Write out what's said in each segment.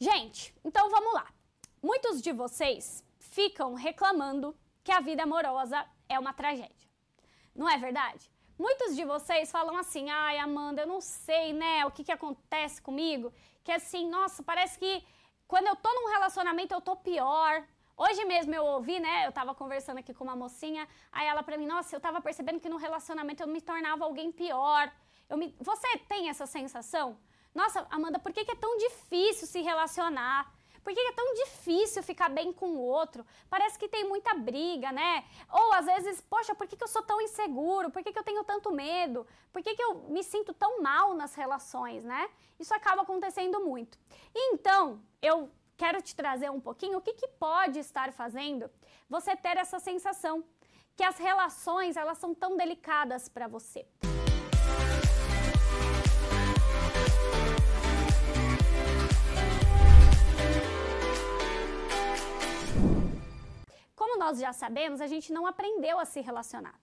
Gente, então vamos lá. Muitos de vocês ficam reclamando que a vida amorosa é uma tragédia. Não é verdade? Muitos de vocês falam assim: ai, Amanda, eu não sei, né, o que, que acontece comigo. Que assim, nossa, parece que quando eu tô num relacionamento eu tô pior. Hoje mesmo eu ouvi, né? Eu tava conversando aqui com uma mocinha, aí ela pra mim, nossa, eu tava percebendo que no relacionamento eu me tornava alguém pior. Eu me... Você tem essa sensação? Nossa, Amanda, por que, é tão difícil se relacionar? Por que é tão difícil ficar bem com o outro? Parece que tem muita briga, né? Ou às vezes, poxa, por que, eu sou tão inseguro? Por que, que eu tenho tanto medo? Por que, que eu me sinto tão mal nas relações, né? Isso acaba acontecendo muito. Então, eu quero te trazer um pouquinho o que, que pode estar fazendo você ter essa sensação que as relações elas são tão delicadas para você. Nós já sabemos, a gente não aprendeu a se relacionar.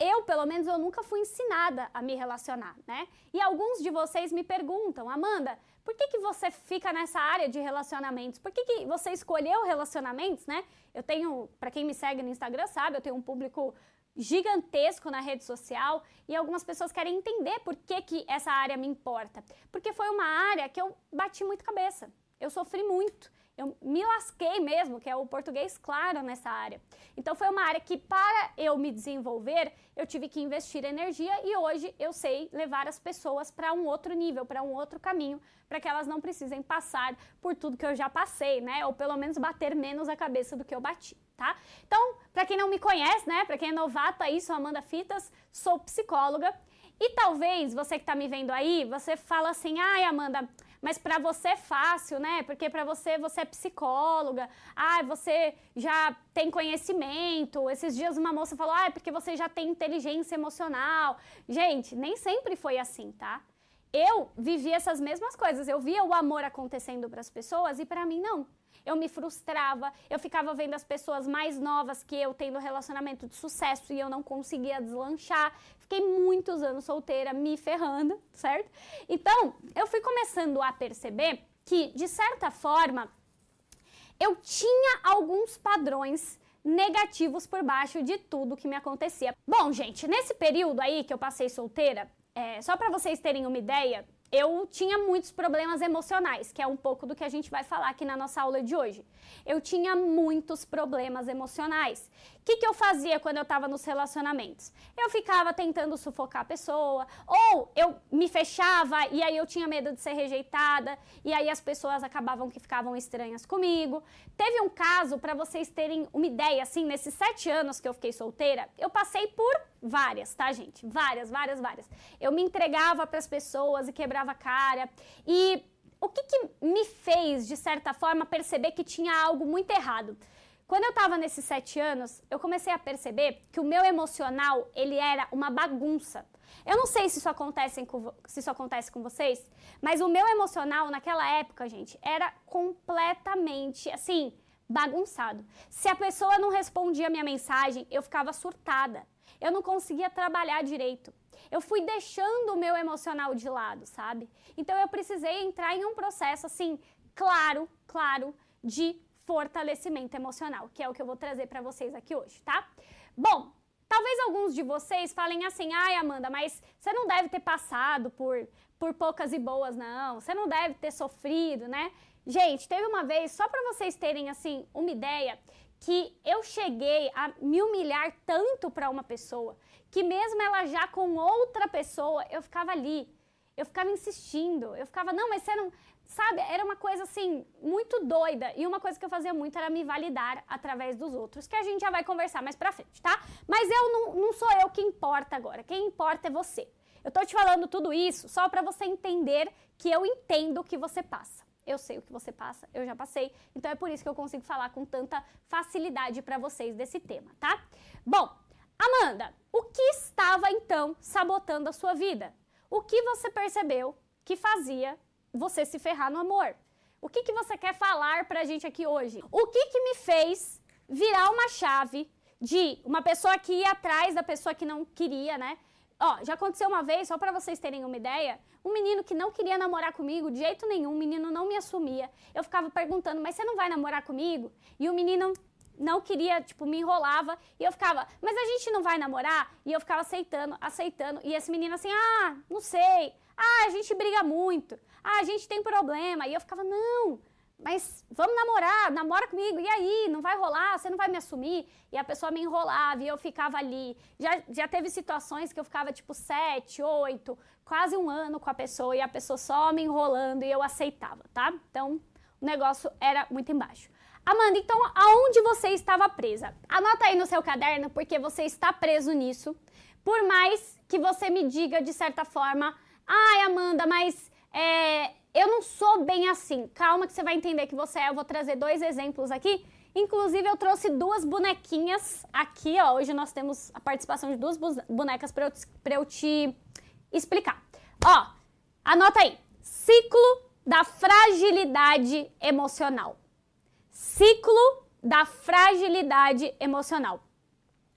Eu, pelo menos, eu nunca fui ensinada a me relacionar, né? E alguns de vocês me perguntam, Amanda, por que, que você fica nessa área de relacionamentos? Por que, que você escolheu relacionamentos, né? Eu tenho, para quem me segue no Instagram sabe, eu tenho um público gigantesco na rede social e algumas pessoas querem entender por que, que essa área me importa. Porque foi uma área que eu bati muito cabeça. Eu sofri muito eu me lasquei mesmo, que é o português claro nessa área. Então foi uma área que para eu me desenvolver, eu tive que investir energia e hoje eu sei levar as pessoas para um outro nível, para um outro caminho, para que elas não precisem passar por tudo que eu já passei, né? Ou pelo menos bater menos a cabeça do que eu bati, tá? Então, para quem não me conhece, né, para quem é novato aí, sou Amanda Fitas, sou psicóloga e talvez você que está me vendo aí, você fala assim: "Ai, Amanda, mas para você é fácil, né? Porque para você você é psicóloga, ah, você já tem conhecimento. Esses dias uma moça falou: "Ah, é porque você já tem inteligência emocional". Gente, nem sempre foi assim, tá? Eu vivi essas mesmas coisas. Eu via o amor acontecendo para as pessoas e para mim não eu me frustrava, eu ficava vendo as pessoas mais novas que eu tendo relacionamento de sucesso e eu não conseguia deslanchar. Fiquei muitos anos solteira, me ferrando, certo? Então, eu fui começando a perceber que, de certa forma, eu tinha alguns padrões negativos por baixo de tudo que me acontecia. Bom, gente, nesse período aí que eu passei solteira, é, só para vocês terem uma ideia, eu tinha muitos problemas emocionais, que é um pouco do que a gente vai falar aqui na nossa aula de hoje. Eu tinha muitos problemas emocionais. O que, que eu fazia quando eu estava nos relacionamentos? Eu ficava tentando sufocar a pessoa, ou eu me fechava e aí eu tinha medo de ser rejeitada, e aí as pessoas acabavam que ficavam estranhas comigo. Teve um caso, para vocês terem uma ideia, assim, nesses sete anos que eu fiquei solteira, eu passei por várias, tá, gente? Várias, várias, várias. Eu me entregava para as pessoas e quebrava a cara. E o que, que me fez, de certa forma, perceber que tinha algo muito errado? Quando eu estava nesses sete anos, eu comecei a perceber que o meu emocional, ele era uma bagunça. Eu não sei se isso, acontece com, se isso acontece com vocês, mas o meu emocional naquela época, gente, era completamente, assim, bagunçado. Se a pessoa não respondia a minha mensagem, eu ficava surtada. Eu não conseguia trabalhar direito. Eu fui deixando o meu emocional de lado, sabe? Então eu precisei entrar em um processo assim, claro, claro, de fortalecimento emocional, que é o que eu vou trazer para vocês aqui hoje, tá? Bom, talvez alguns de vocês falem assim: "Ai, Amanda, mas você não deve ter passado por por poucas e boas não. Você não deve ter sofrido, né?" Gente, teve uma vez, só para vocês terem assim uma ideia, que eu cheguei a me humilhar tanto para uma pessoa, que mesmo ela já com outra pessoa, eu ficava ali. Eu ficava insistindo. Eu ficava, não, mas você não. Sabe, era uma coisa assim, muito doida. E uma coisa que eu fazia muito era me validar através dos outros, que a gente já vai conversar mais pra frente, tá? Mas eu não, não sou eu que importa agora. Quem importa é você. Eu tô te falando tudo isso só para você entender que eu entendo o que você passa. Eu sei o que você passa, eu já passei, então é por isso que eu consigo falar com tanta facilidade para vocês desse tema, tá? Bom, Amanda, o que estava então sabotando a sua vida? O que você percebeu que fazia você se ferrar no amor. O que, que você quer falar pra gente aqui hoje? O que, que me fez virar uma chave de uma pessoa que ia atrás da pessoa que não queria, né? Ó, já aconteceu uma vez, só para vocês terem uma ideia, um menino que não queria namorar comigo de jeito nenhum, o menino não me assumia. Eu ficava perguntando, mas você não vai namorar comigo? E o menino não queria, tipo, me enrolava. E eu ficava, mas a gente não vai namorar? E eu ficava aceitando, aceitando. E esse menino assim, ah, não sei. Ah, a gente briga muito. Ah, a gente tem problema. E eu ficava, não, mas vamos namorar, namora comigo, e aí, não vai rolar, você não vai me assumir? E a pessoa me enrolava e eu ficava ali. Já, já teve situações que eu ficava tipo sete, oito, quase um ano com a pessoa e a pessoa só me enrolando e eu aceitava, tá? Então, o negócio era muito embaixo. Amanda, então aonde você estava presa? Anota aí no seu caderno, porque você está preso nisso. Por mais que você me diga de certa forma, ai, Amanda, mas é, eu não sou bem assim. Calma que você vai entender que você é. Eu vou trazer dois exemplos aqui. Inclusive, eu trouxe duas bonequinhas aqui, ó. Hoje nós temos a participação de duas bonecas para eu, eu te explicar. Ó, anota aí. Ciclo da fragilidade emocional. Ciclo da fragilidade emocional.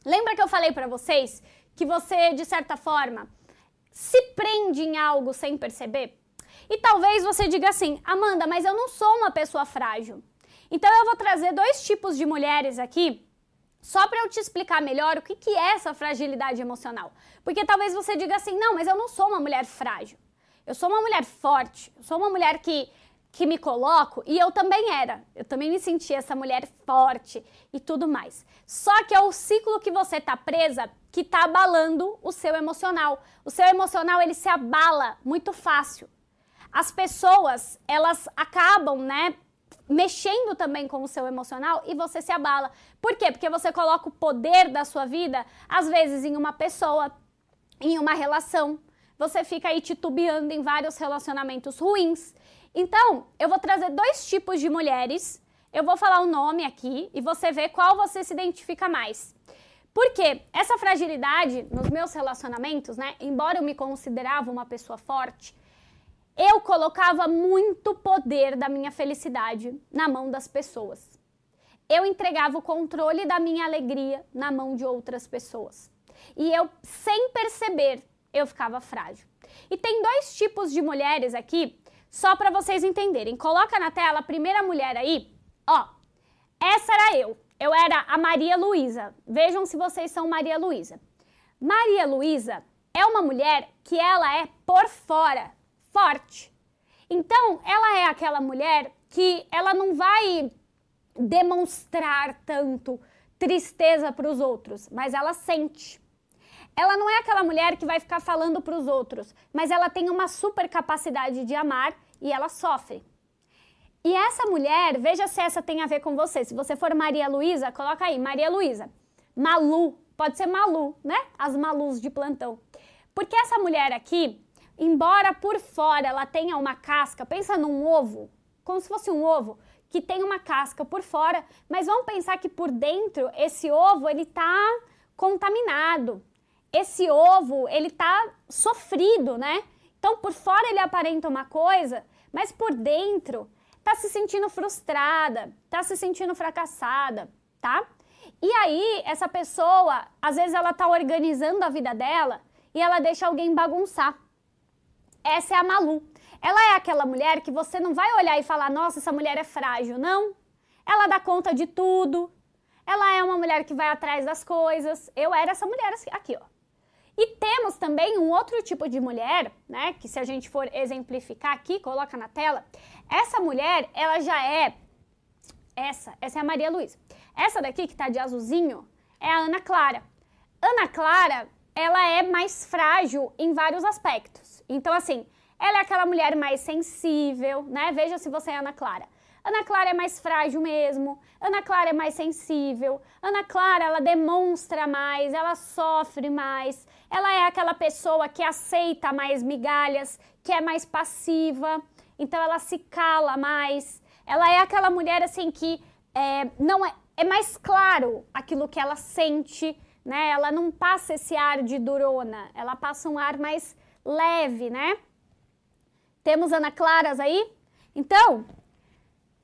Lembra que eu falei para vocês que você, de certa forma, se prende em algo sem perceber? E talvez você diga assim, Amanda, mas eu não sou uma pessoa frágil. Então eu vou trazer dois tipos de mulheres aqui, só para eu te explicar melhor o que, que é essa fragilidade emocional. Porque talvez você diga assim, não, mas eu não sou uma mulher frágil. Eu sou uma mulher forte, eu sou uma mulher que, que me coloco, e eu também era. Eu também me sentia essa mulher forte e tudo mais. Só que é o ciclo que você tá presa que tá abalando o seu emocional. O seu emocional, ele se abala muito fácil as pessoas, elas acabam, né, mexendo também com o seu emocional e você se abala. Por quê? Porque você coloca o poder da sua vida, às vezes, em uma pessoa, em uma relação. Você fica aí titubeando em vários relacionamentos ruins. Então, eu vou trazer dois tipos de mulheres. Eu vou falar o nome aqui e você vê qual você se identifica mais. Porque essa fragilidade nos meus relacionamentos, né? Embora eu me considerava uma pessoa forte, eu colocava muito poder da minha felicidade na mão das pessoas. Eu entregava o controle da minha alegria na mão de outras pessoas. E eu, sem perceber, eu ficava frágil. E tem dois tipos de mulheres aqui, só para vocês entenderem. Coloca na tela a primeira mulher aí. Ó, essa era eu. Eu era a Maria Luísa. Vejam se vocês são Maria Luísa. Maria Luísa é uma mulher que ela é por fora forte. Então, ela é aquela mulher que ela não vai demonstrar tanto tristeza para os outros, mas ela sente. Ela não é aquela mulher que vai ficar falando para os outros, mas ela tem uma super capacidade de amar e ela sofre. E essa mulher, veja se essa tem a ver com você. Se você for Maria Luísa, coloca aí, Maria Luísa. Malu, pode ser Malu, né? As Malus de plantão. Porque essa mulher aqui, embora por fora ela tenha uma casca, pensa num ovo, como se fosse um ovo que tem uma casca por fora, mas vamos pensar que por dentro esse ovo ele tá contaminado. Esse ovo, ele tá sofrido, né? Então por fora ele aparenta uma coisa, mas por dentro tá se sentindo frustrada, tá se sentindo fracassada, tá? E aí essa pessoa, às vezes ela tá organizando a vida dela e ela deixa alguém bagunçar essa é a Malu. Ela é aquela mulher que você não vai olhar e falar, nossa, essa mulher é frágil. Não. Ela dá conta de tudo. Ela é uma mulher que vai atrás das coisas. Eu era essa mulher aqui, ó. E temos também um outro tipo de mulher, né? Que se a gente for exemplificar aqui, coloca na tela. Essa mulher, ela já é essa, essa é a Maria Luísa. Essa daqui que tá de azulzinho é a Ana Clara. Ana Clara, ela é mais frágil em vários aspectos. Então, assim, ela é aquela mulher mais sensível, né? Veja se você é Ana Clara. Ana Clara é mais frágil mesmo. Ana Clara é mais sensível. Ana Clara, ela demonstra mais, ela sofre mais. Ela é aquela pessoa que aceita mais migalhas, que é mais passiva. Então ela se cala mais. Ela é aquela mulher assim que é, não é, é mais claro aquilo que ela sente, né? Ela não passa esse ar de durona. Ela passa um ar mais leve, né? Temos Ana Claras aí? Então,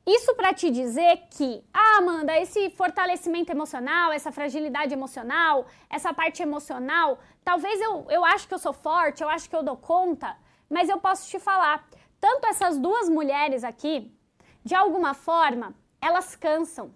Isso para te dizer que, ah, Amanda, esse fortalecimento emocional, essa fragilidade emocional, essa parte emocional, talvez eu, eu acho que eu sou forte, eu acho que eu dou conta, mas eu posso te falar, tanto essas duas mulheres aqui, de alguma forma, elas cansam.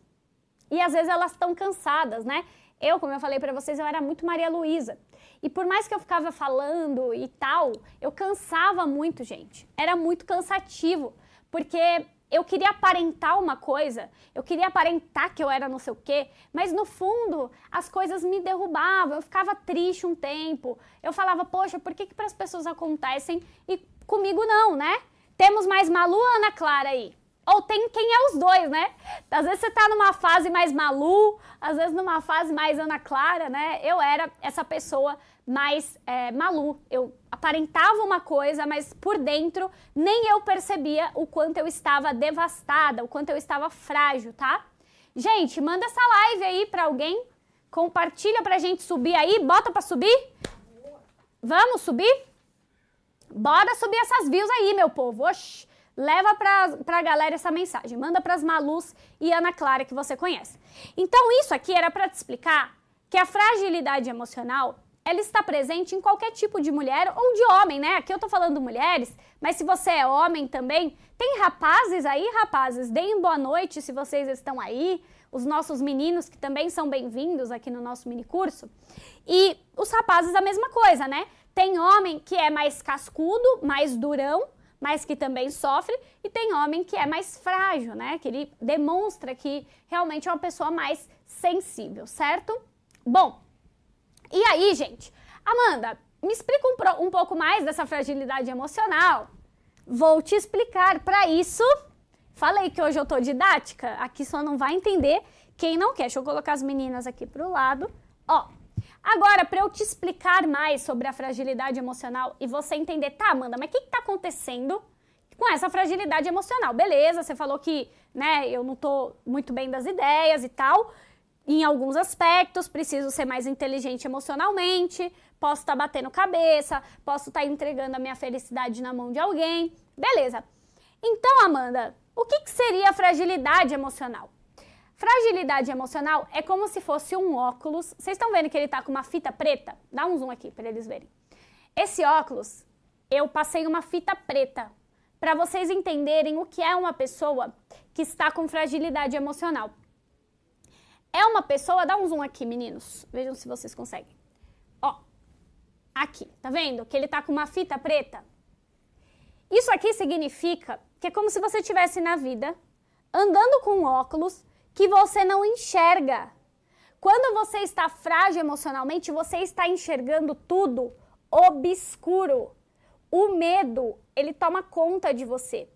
E às vezes elas estão cansadas, né? Eu, como eu falei para vocês, eu era muito Maria Luísa. E por mais que eu ficava falando e tal, eu cansava muito, gente. Era muito cansativo, porque eu queria aparentar uma coisa, eu queria aparentar que eu era não sei o quê, mas no fundo as coisas me derrubavam, eu ficava triste um tempo. Eu falava, poxa, por que, que para as pessoas acontecem e comigo não, né? Temos mais Malu Ana Clara aí. Ou tem quem é os dois, né? Às vezes você tá numa fase mais Malu, às vezes numa fase mais Ana Clara, né? Eu era essa pessoa mais é, Malu. Eu aparentava uma coisa, mas por dentro nem eu percebia o quanto eu estava devastada, o quanto eu estava frágil, tá? Gente, manda essa live aí pra alguém. Compartilha pra gente subir aí. Bota pra subir. Vamos subir? Bora subir essas views aí, meu povo. Oxi. Leva pra, pra galera essa mensagem. Manda pras Malus e Ana Clara que você conhece. Então, isso aqui era para te explicar que a fragilidade emocional ela está presente em qualquer tipo de mulher ou de homem, né? Aqui eu tô falando mulheres, mas se você é homem também, tem rapazes aí, rapazes, deem boa noite se vocês estão aí, os nossos meninos que também são bem-vindos aqui no nosso mini curso. E os rapazes a mesma coisa, né? Tem homem que é mais cascudo, mais durão, mas que também sofre, e tem homem que é mais frágil, né? Que ele demonstra que realmente é uma pessoa mais sensível, certo? Bom, e aí, gente? Amanda, me explica um, um pouco mais dessa fragilidade emocional. Vou te explicar. Para isso, falei que hoje eu tô didática. Aqui só não vai entender quem não quer. Deixa eu colocar as meninas aqui pro lado. Ó, agora para eu te explicar mais sobre a fragilidade emocional e você entender, tá, Amanda, mas o que, que tá acontecendo com essa fragilidade emocional? Beleza, você falou que, né, eu não tô muito bem das ideias e tal em alguns aspectos, preciso ser mais inteligente emocionalmente, posso estar tá batendo cabeça, posso estar tá entregando a minha felicidade na mão de alguém. Beleza. Então, Amanda, o que, que seria fragilidade emocional? Fragilidade emocional é como se fosse um óculos. Vocês estão vendo que ele está com uma fita preta? Dá um zoom aqui para eles verem. Esse óculos, eu passei uma fita preta para vocês entenderem o que é uma pessoa que está com fragilidade emocional. É uma pessoa, dá um zoom aqui, meninos. Vejam se vocês conseguem. Ó, aqui, tá vendo? Que ele tá com uma fita preta. Isso aqui significa que é como se você estivesse na vida andando com óculos que você não enxerga. Quando você está frágil emocionalmente, você está enxergando tudo obscuro. O medo, ele toma conta de você.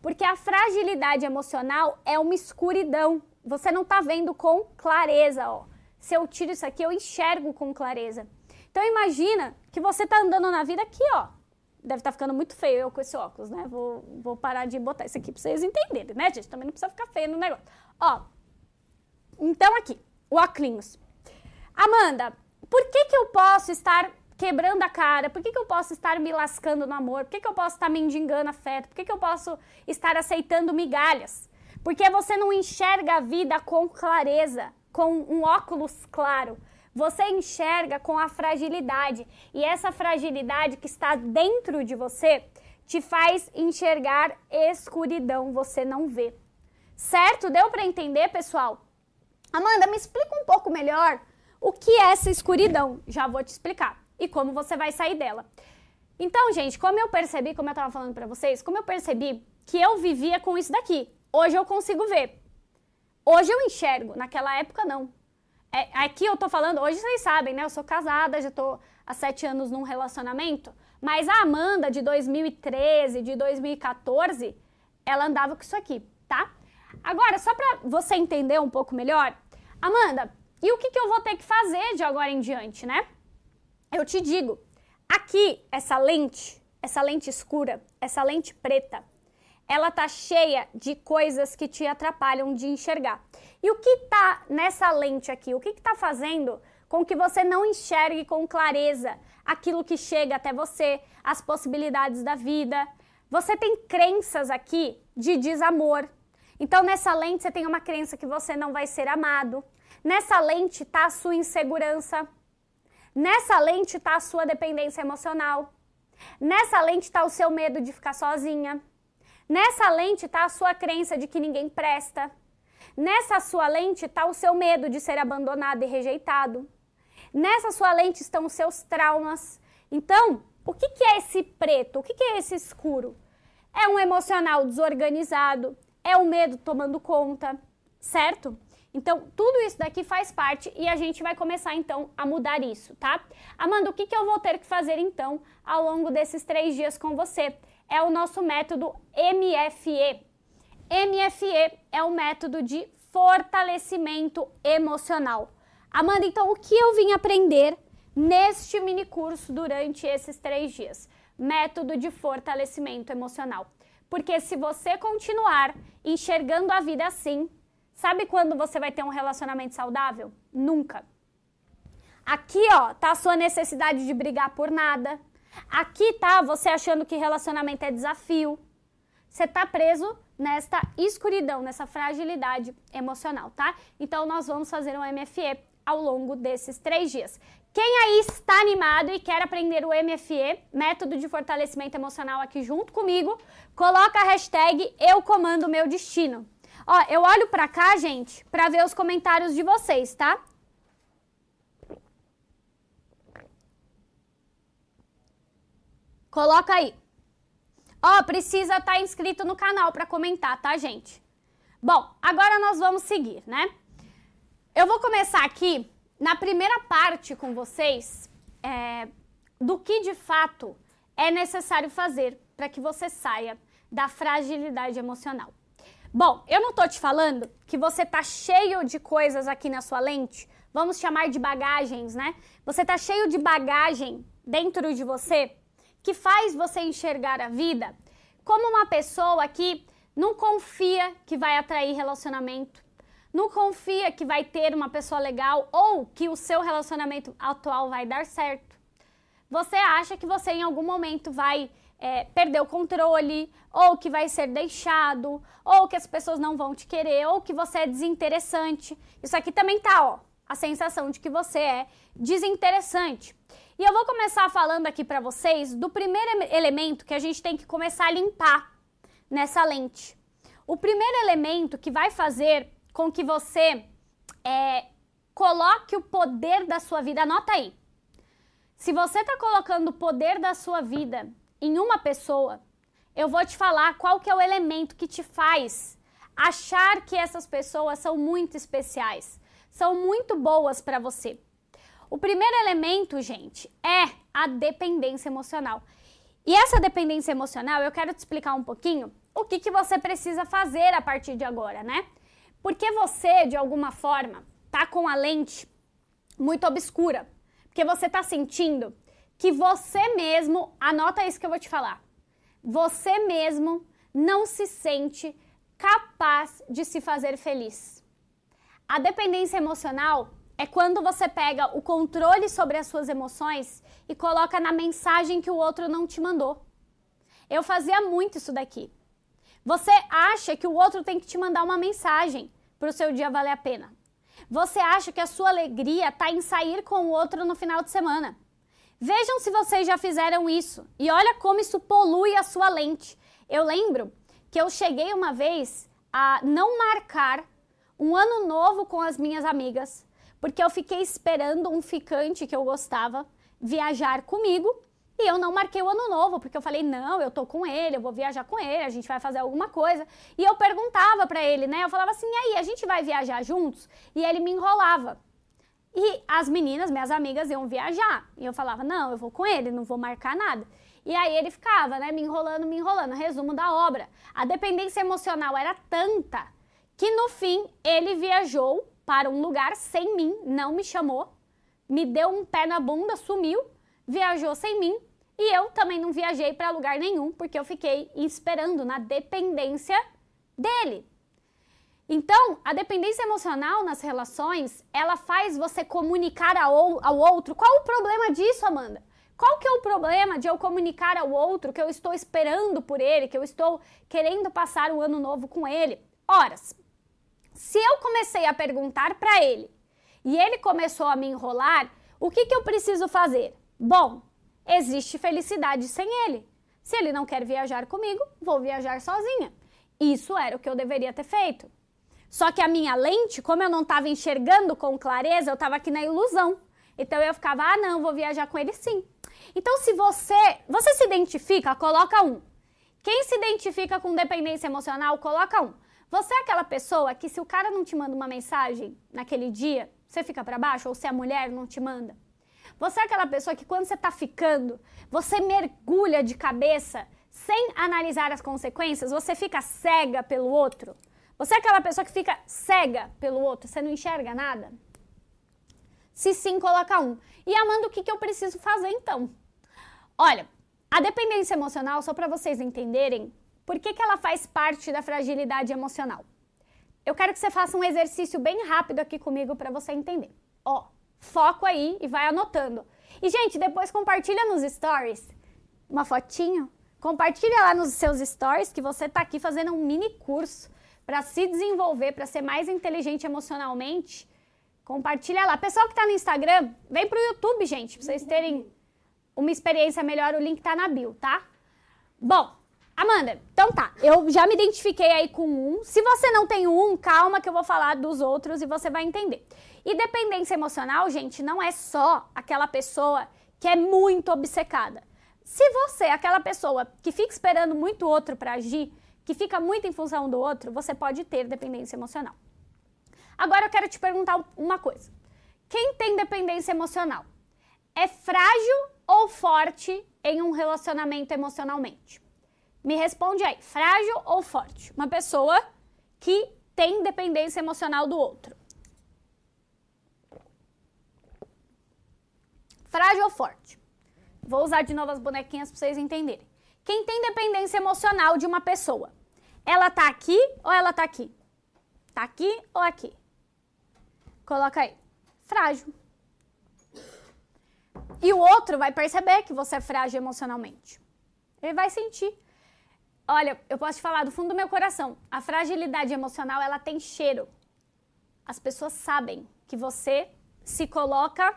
Porque a fragilidade emocional é uma escuridão você não está vendo com clareza, ó. Se eu tiro isso aqui, eu enxergo com clareza. Então imagina que você está andando na vida aqui, ó. Deve estar tá ficando muito feio eu com esse óculos, né? Vou, vou parar de botar isso aqui para vocês entenderem, né, gente? Também não precisa ficar feio no negócio. Ó, então aqui, o óculos. Amanda, por que que eu posso estar quebrando a cara? Por que, que eu posso estar me lascando no amor? Por que, que eu posso estar mendigando afeto? Por que, que eu posso estar aceitando migalhas? Porque você não enxerga a vida com clareza, com um óculos claro. Você enxerga com a fragilidade. E essa fragilidade que está dentro de você te faz enxergar escuridão, você não vê. Certo? Deu para entender, pessoal? Amanda, me explica um pouco melhor o que é essa escuridão. Já vou te explicar. E como você vai sair dela. Então, gente, como eu percebi, como eu estava falando para vocês, como eu percebi que eu vivia com isso daqui. Hoje eu consigo ver. Hoje eu enxergo, naquela época não. É, aqui eu tô falando, hoje vocês sabem, né? Eu sou casada, já tô há sete anos num relacionamento. Mas a Amanda de 2013, de 2014, ela andava com isso aqui, tá? Agora, só pra você entender um pouco melhor, Amanda, e o que, que eu vou ter que fazer de agora em diante, né? Eu te digo, aqui, essa lente, essa lente escura, essa lente preta, ela tá cheia de coisas que te atrapalham de enxergar. E o que tá nessa lente aqui? O que está fazendo com que você não enxergue com clareza aquilo que chega até você, as possibilidades da vida? Você tem crenças aqui de desamor. Então, nessa lente, você tem uma crença que você não vai ser amado. Nessa lente está a sua insegurança. Nessa lente está a sua dependência emocional. Nessa lente está o seu medo de ficar sozinha. Nessa lente está a sua crença de que ninguém presta. Nessa sua lente está o seu medo de ser abandonado e rejeitado. Nessa sua lente estão os seus traumas. Então, o que, que é esse preto? O que, que é esse escuro? É um emocional desorganizado, é o medo tomando conta, certo? Então, tudo isso daqui faz parte e a gente vai começar então a mudar isso, tá? Amanda, o que, que eu vou ter que fazer então ao longo desses três dias com você? É o nosso método MFE. MFE é o método de fortalecimento emocional. Amanda, então o que eu vim aprender neste mini curso durante esses três dias? Método de fortalecimento emocional. Porque se você continuar enxergando a vida assim, sabe quando você vai ter um relacionamento saudável? Nunca. Aqui, ó, tá a sua necessidade de brigar por nada. Aqui tá você achando que relacionamento é desafio. Você tá preso nesta escuridão, nessa fragilidade emocional, tá? Então nós vamos fazer um MFE ao longo desses três dias. Quem aí está animado e quer aprender o MFE, método de fortalecimento emocional aqui junto comigo, coloca a hashtag eu comando meu destino. Ó, eu olho pra cá, gente, pra ver os comentários de vocês, tá? Coloca aí. Ó, precisa estar tá inscrito no canal para comentar, tá, gente? Bom, agora nós vamos seguir, né? Eu vou começar aqui na primeira parte com vocês é, do que de fato é necessário fazer para que você saia da fragilidade emocional. Bom, eu não tô te falando que você tá cheio de coisas aqui na sua lente, vamos chamar de bagagens, né? Você tá cheio de bagagem dentro de você que faz você enxergar a vida como uma pessoa que não confia que vai atrair relacionamento, não confia que vai ter uma pessoa legal ou que o seu relacionamento atual vai dar certo. Você acha que você em algum momento vai é, perder o controle, ou que vai ser deixado, ou que as pessoas não vão te querer, ou que você é desinteressante. Isso aqui também tá, ó, a sensação de que você é desinteressante. E eu vou começar falando aqui para vocês do primeiro elemento que a gente tem que começar a limpar nessa lente. O primeiro elemento que vai fazer com que você é, coloque o poder da sua vida. Anota aí. Se você está colocando o poder da sua vida em uma pessoa, eu vou te falar qual que é o elemento que te faz achar que essas pessoas são muito especiais, são muito boas para você. O primeiro elemento, gente, é a dependência emocional. E essa dependência emocional, eu quero te explicar um pouquinho o que, que você precisa fazer a partir de agora, né? Porque você, de alguma forma, tá com a lente muito obscura. Porque você tá sentindo que você mesmo, anota isso que eu vou te falar. Você mesmo não se sente capaz de se fazer feliz. A dependência emocional é quando você pega o controle sobre as suas emoções e coloca na mensagem que o outro não te mandou. Eu fazia muito isso daqui. Você acha que o outro tem que te mandar uma mensagem para o seu dia valer a pena. Você acha que a sua alegria está em sair com o outro no final de semana. Vejam se vocês já fizeram isso e olha como isso polui a sua lente. Eu lembro que eu cheguei uma vez a não marcar um ano novo com as minhas amigas, porque eu fiquei esperando um ficante que eu gostava viajar comigo e eu não marquei o ano novo, porque eu falei, não, eu tô com ele, eu vou viajar com ele, a gente vai fazer alguma coisa. E eu perguntava para ele, né? Eu falava assim, e aí, a gente vai viajar juntos? E ele me enrolava. E as meninas, minhas amigas, iam viajar. E eu falava, não, eu vou com ele, não vou marcar nada. E aí ele ficava, né, me enrolando, me enrolando. Resumo da obra. A dependência emocional era tanta que no fim ele viajou para um lugar sem mim, não me chamou, me deu um pé na bunda, sumiu, viajou sem mim e eu também não viajei para lugar nenhum, porque eu fiquei esperando na dependência dele. Então, a dependência emocional nas relações, ela faz você comunicar ao, outro. Qual o problema disso, Amanda? Qual que é o problema de eu comunicar ao outro que eu estou esperando por ele, que eu estou querendo passar o ano novo com ele? Horas. Se eu comecei a perguntar para ele e ele começou a me enrolar, o que, que eu preciso fazer? Bom, existe felicidade sem ele. Se ele não quer viajar comigo, vou viajar sozinha. Isso era o que eu deveria ter feito. Só que a minha lente, como eu não estava enxergando com clareza, eu estava aqui na ilusão. Então eu ficava, ah, não, vou viajar com ele sim. Então, se você, você se identifica, coloca um. Quem se identifica com dependência emocional, coloca um. Você é aquela pessoa que se o cara não te manda uma mensagem naquele dia, você fica para baixo, ou se a mulher não te manda. Você é aquela pessoa que quando você tá ficando, você mergulha de cabeça sem analisar as consequências, você fica cega pelo outro. Você é aquela pessoa que fica cega pelo outro, você não enxerga nada? Se sim, coloca um. E Amanda, o que, que eu preciso fazer então? Olha, a dependência emocional, só para vocês entenderem, por que, que ela faz parte da fragilidade emocional? Eu quero que você faça um exercício bem rápido aqui comigo para você entender. Ó, foco aí e vai anotando. E, gente, depois compartilha nos stories uma fotinho. Compartilha lá nos seus stories que você está aqui fazendo um mini curso para se desenvolver, para ser mais inteligente emocionalmente. Compartilha lá. Pessoal que está no Instagram, vem pro YouTube, gente, para vocês terem uma experiência melhor. O link está na bio, tá? Bom, Amanda, então tá, eu já me identifiquei aí com um. Se você não tem um, calma que eu vou falar dos outros e você vai entender. E dependência emocional, gente, não é só aquela pessoa que é muito obcecada. Se você é aquela pessoa que fica esperando muito outro para agir, que fica muito em função do outro, você pode ter dependência emocional. Agora eu quero te perguntar uma coisa. Quem tem dependência emocional é frágil ou forte em um relacionamento emocionalmente? Me responde aí, frágil ou forte? Uma pessoa que tem dependência emocional do outro. Frágil ou forte? Vou usar de novo as bonequinhas para vocês entenderem. Quem tem dependência emocional de uma pessoa, ela tá aqui ou ela tá aqui? Tá aqui ou aqui? Coloca aí. Frágil. E o outro vai perceber que você é frágil emocionalmente. Ele vai sentir. Olha, eu posso te falar do fundo do meu coração. A fragilidade emocional, ela tem cheiro. As pessoas sabem que você se coloca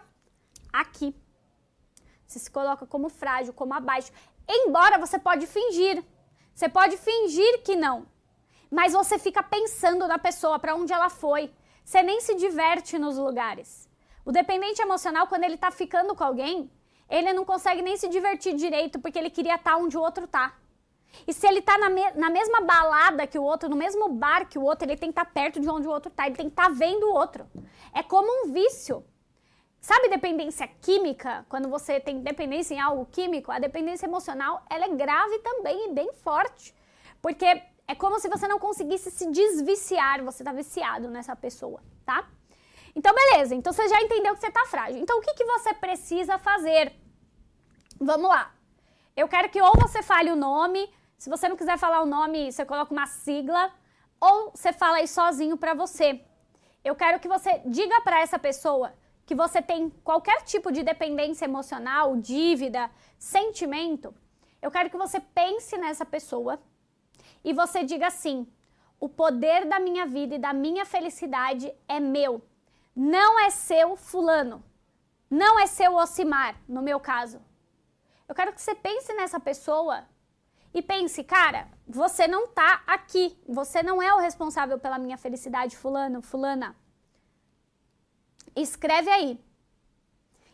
aqui. Você se coloca como frágil, como abaixo. Embora você pode fingir. Você pode fingir que não. Mas você fica pensando na pessoa, para onde ela foi. Você nem se diverte nos lugares. O dependente emocional, quando ele tá ficando com alguém, ele não consegue nem se divertir direito porque ele queria estar tá onde o outro tá. E se ele tá na, me na mesma balada que o outro, no mesmo bar que o outro, ele tem que estar tá perto de onde o outro tá, ele tem que estar tá vendo o outro. É como um vício. Sabe dependência química? Quando você tem dependência em algo químico, a dependência emocional, ela é grave também e bem forte. Porque é como se você não conseguisse se desviciar, você tá viciado nessa pessoa, tá? Então, beleza. Então, você já entendeu que você tá frágil. Então, o que, que você precisa fazer? Vamos lá. Eu quero que ou você fale o nome, se você não quiser falar o nome, você coloca uma sigla ou você fala aí sozinho para você. Eu quero que você diga para essa pessoa que você tem qualquer tipo de dependência emocional, dívida, sentimento. Eu quero que você pense nessa pessoa e você diga assim: o poder da minha vida e da minha felicidade é meu. Não é seu fulano. Não é seu Ocimar, no meu caso. Eu quero que você pense nessa pessoa e pense, cara, você não tá aqui. Você não é o responsável pela minha felicidade, fulano, fulana. Escreve aí.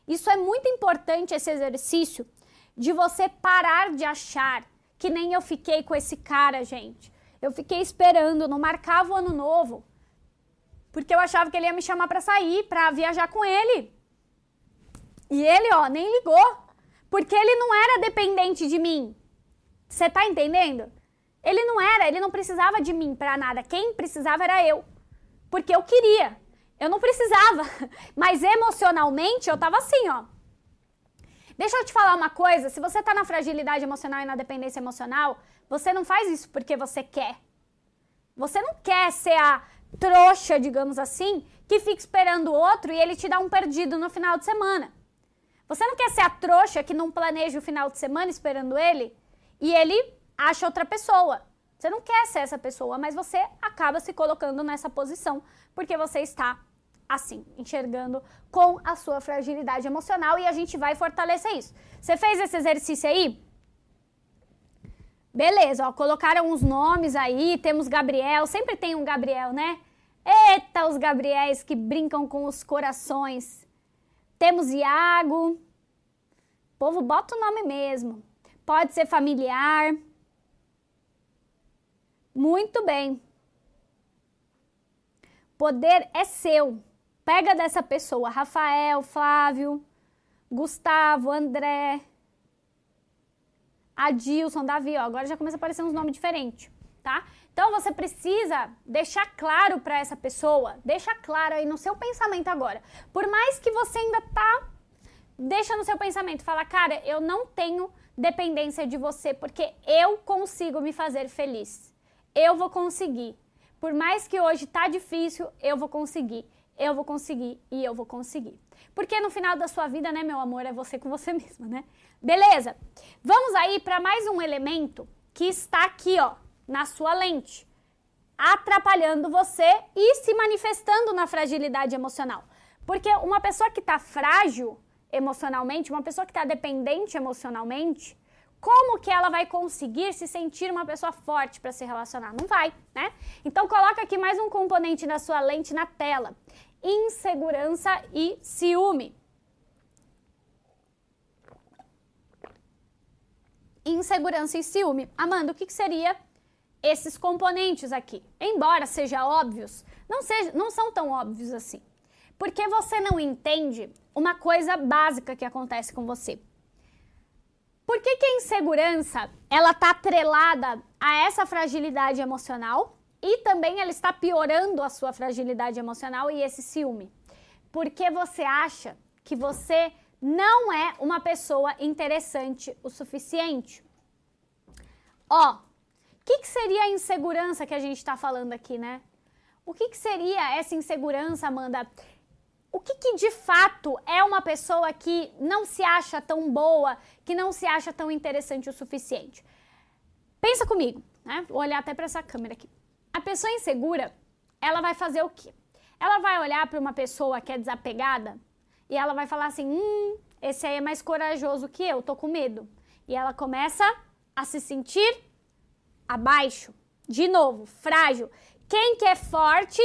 Isso é muito importante, esse exercício, de você parar de achar que nem eu fiquei com esse cara, gente. Eu fiquei esperando, não marcava o ano novo, porque eu achava que ele ia me chamar para sair, para viajar com ele. E ele, ó, nem ligou, porque ele não era dependente de mim. Você tá entendendo? Ele não era, ele não precisava de mim para nada. Quem precisava era eu. Porque eu queria. Eu não precisava. Mas emocionalmente eu tava assim, ó. Deixa eu te falar uma coisa, se você tá na fragilidade emocional e na dependência emocional, você não faz isso porque você quer. Você não quer ser a trouxa, digamos assim, que fica esperando o outro e ele te dá um perdido no final de semana. Você não quer ser a trouxa que não planeja o final de semana esperando ele e ele acha outra pessoa. Você não quer ser essa pessoa, mas você acaba se colocando nessa posição porque você está assim, enxergando com a sua fragilidade emocional e a gente vai fortalecer isso. Você fez esse exercício aí? Beleza, ó, colocaram os nomes aí, temos Gabriel, sempre tem um Gabriel, né? Eita, os Gabriéis que brincam com os corações. Temos Iago. O povo bota o nome mesmo. Pode ser familiar. Muito bem. Poder é seu. Pega dessa pessoa, Rafael, Flávio, Gustavo, André, Adilson, Davi, ó, agora já começa a aparecer uns nomes diferentes, tá? Então você precisa deixar claro para essa pessoa, deixa claro aí no seu pensamento agora. Por mais que você ainda tá deixa no seu pensamento, fala, cara, eu não tenho dependência de você porque eu consigo me fazer feliz. Eu vou conseguir. Por mais que hoje tá difícil, eu vou conseguir. Eu vou conseguir e eu vou conseguir. Porque no final da sua vida, né, meu amor, é você com você mesma, né? Beleza? Vamos aí para mais um elemento que está aqui, ó, na sua lente, atrapalhando você e se manifestando na fragilidade emocional. Porque uma pessoa que está frágil emocionalmente, uma pessoa que está dependente emocionalmente, como que ela vai conseguir se sentir uma pessoa forte para se relacionar? Não vai, né? Então coloca aqui mais um componente da sua lente na tela: insegurança e ciúme. Insegurança e ciúme. Amanda, o que, que seria esses componentes aqui? Embora sejam óbvios, não, seja, não são tão óbvios assim. Porque você não entende uma coisa básica que acontece com você. Por que, que a insegurança ela está atrelada a essa fragilidade emocional e também ela está piorando a sua fragilidade emocional e esse ciúme? Porque você acha que você não é uma pessoa interessante o suficiente. Ó, o que, que, seria a insegurança que a gente está falando aqui, né? O que, que seria essa insegurança, Amanda? O que, que, de fato é uma pessoa que não se acha tão boa, que não se acha tão interessante o suficiente? Pensa comigo, né? Vou olhar até para essa câmera aqui. A pessoa insegura, ela vai fazer o quê? Ela vai olhar para uma pessoa que é desapegada e ela vai falar assim: hum, esse aí é mais corajoso que eu, tô com medo. E ela começa a se sentir abaixo. De novo, frágil. Quem que é forte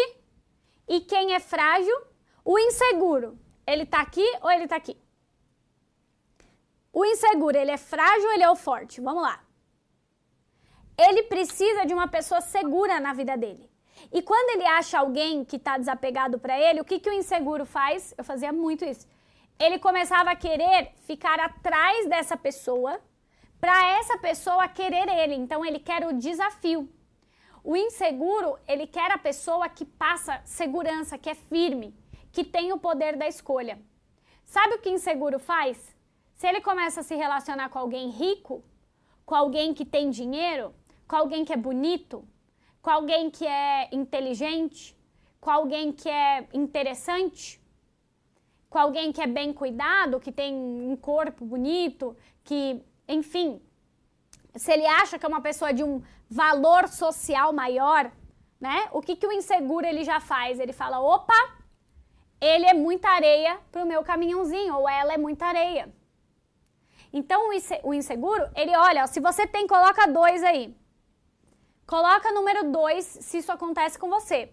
e quem é frágil o inseguro, ele tá aqui ou ele tá aqui? O inseguro, ele é frágil ou ele é o forte? Vamos lá. Ele precisa de uma pessoa segura na vida dele. E quando ele acha alguém que está desapegado para ele, o que, que o inseguro faz? Eu fazia muito isso. Ele começava a querer ficar atrás dessa pessoa para essa pessoa querer ele. Então ele quer o desafio. O inseguro, ele quer a pessoa que passa segurança, que é firme que tem o poder da escolha. Sabe o que inseguro faz? Se ele começa a se relacionar com alguém rico, com alguém que tem dinheiro, com alguém que é bonito, com alguém que é inteligente, com alguém que é interessante, com alguém que é bem cuidado, que tem um corpo bonito, que, enfim, se ele acha que é uma pessoa de um valor social maior, né? O que, que o inseguro ele já faz? Ele fala: opa, ele é muita areia para o meu caminhãozinho, ou ela é muita areia. Então, o inseguro, ele olha, ó, se você tem, coloca dois aí. Coloca número dois se isso acontece com você.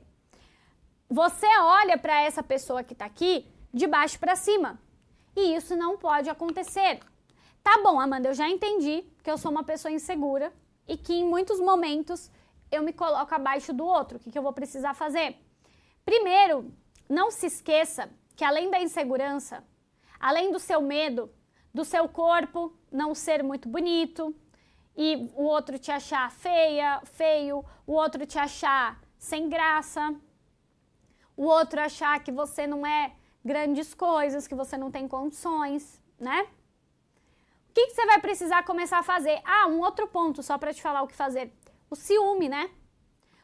Você olha para essa pessoa que está aqui de baixo para cima. E isso não pode acontecer. Tá bom, Amanda, eu já entendi que eu sou uma pessoa insegura e que em muitos momentos eu me coloco abaixo do outro. O que, que eu vou precisar fazer? Primeiro, não se esqueça que além da insegurança, além do seu medo, do seu corpo não ser muito bonito e o outro te achar feia, feio, o outro te achar sem graça, o outro achar que você não é grandes coisas, que você não tem condições, né? O que, que você vai precisar começar a fazer? Ah, um outro ponto só para te falar o que fazer. O ciúme, né?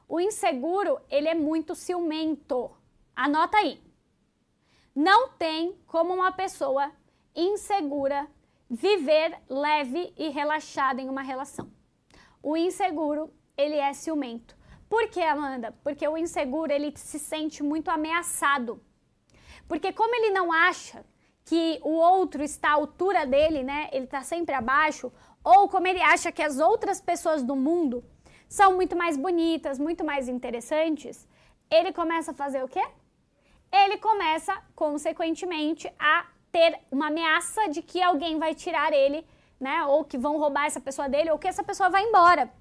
O inseguro, ele é muito ciumento. Anota aí. Não tem como uma pessoa insegura viver leve e relaxada em uma relação. O inseguro, ele é ciumento. Por que, Amanda? Porque o inseguro, ele se sente muito ameaçado. Porque como ele não acha que o outro está à altura dele, né? Ele está sempre abaixo, ou como ele acha que as outras pessoas do mundo são muito mais bonitas, muito mais interessantes, ele começa a fazer o quê? Ele começa, consequentemente, a ter uma ameaça de que alguém vai tirar ele, né? Ou que vão roubar essa pessoa dele, ou que essa pessoa vai embora.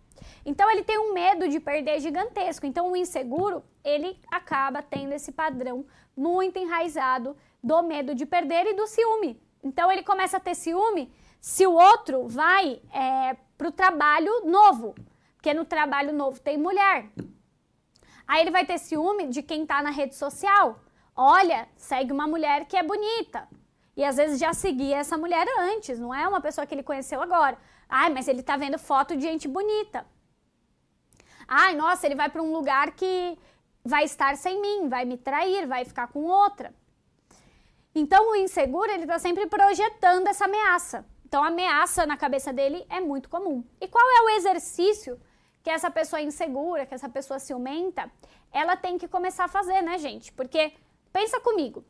Então ele tem um medo de perder gigantesco. Então o inseguro, ele acaba tendo esse padrão muito enraizado do medo de perder e do ciúme. Então ele começa a ter ciúme se o outro vai é, para o trabalho novo, porque no trabalho novo tem mulher. Aí ele vai ter ciúme de quem está na rede social. Olha, segue uma mulher que é bonita. E às vezes já seguia essa mulher antes, não é uma pessoa que ele conheceu agora. Ai, mas ele está vendo foto de gente bonita. Ai, nossa, ele vai para um lugar que vai estar sem mim, vai me trair, vai ficar com outra. Então, o inseguro, ele está sempre projetando essa ameaça. Então, a ameaça na cabeça dele é muito comum. E qual é o exercício que essa pessoa insegura, que essa pessoa ciumenta, ela tem que começar a fazer, né, gente? Porque, pensa comigo,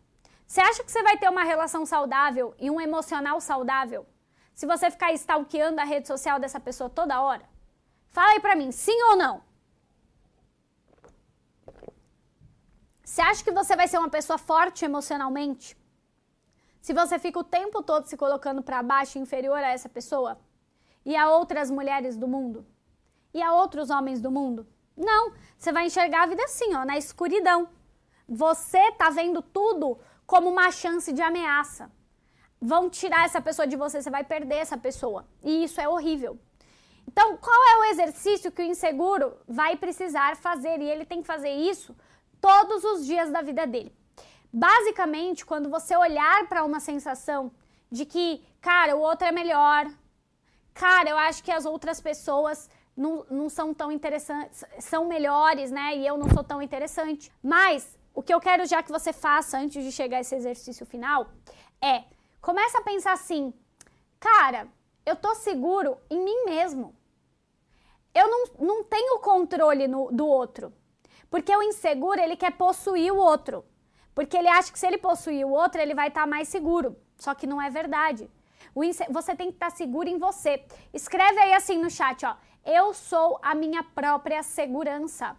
você acha que você vai ter uma relação saudável e um emocional saudável se você ficar stalkeando a rede social dessa pessoa toda hora? Fala aí pra mim, sim ou não? Você acha que você vai ser uma pessoa forte emocionalmente? Se você fica o tempo todo se colocando para baixo, inferior a essa pessoa? E a outras mulheres do mundo? E a outros homens do mundo? Não, você vai enxergar a vida assim, ó, na escuridão. Você tá vendo tudo como uma chance de ameaça. Vão tirar essa pessoa de você, você vai perder essa pessoa. E isso é horrível. Então, qual é o exercício que o inseguro vai precisar fazer? E ele tem que fazer isso todos os dias da vida dele. Basicamente, quando você olhar para uma sensação de que, cara, o outro é melhor, cara, eu acho que as outras pessoas não, não são tão interessantes, são melhores, né? E eu não sou tão interessante. Mas o que eu quero já que você faça antes de chegar a esse exercício final é começa a pensar assim, cara, eu tô seguro em mim mesmo. Eu não, não tenho controle no, do outro. Porque o inseguro, ele quer possuir o outro. Porque ele acha que se ele possuir o outro, ele vai estar tá mais seguro. Só que não é verdade. Você tem que estar tá seguro em você. Escreve aí assim no chat, ó. Eu sou a minha própria segurança.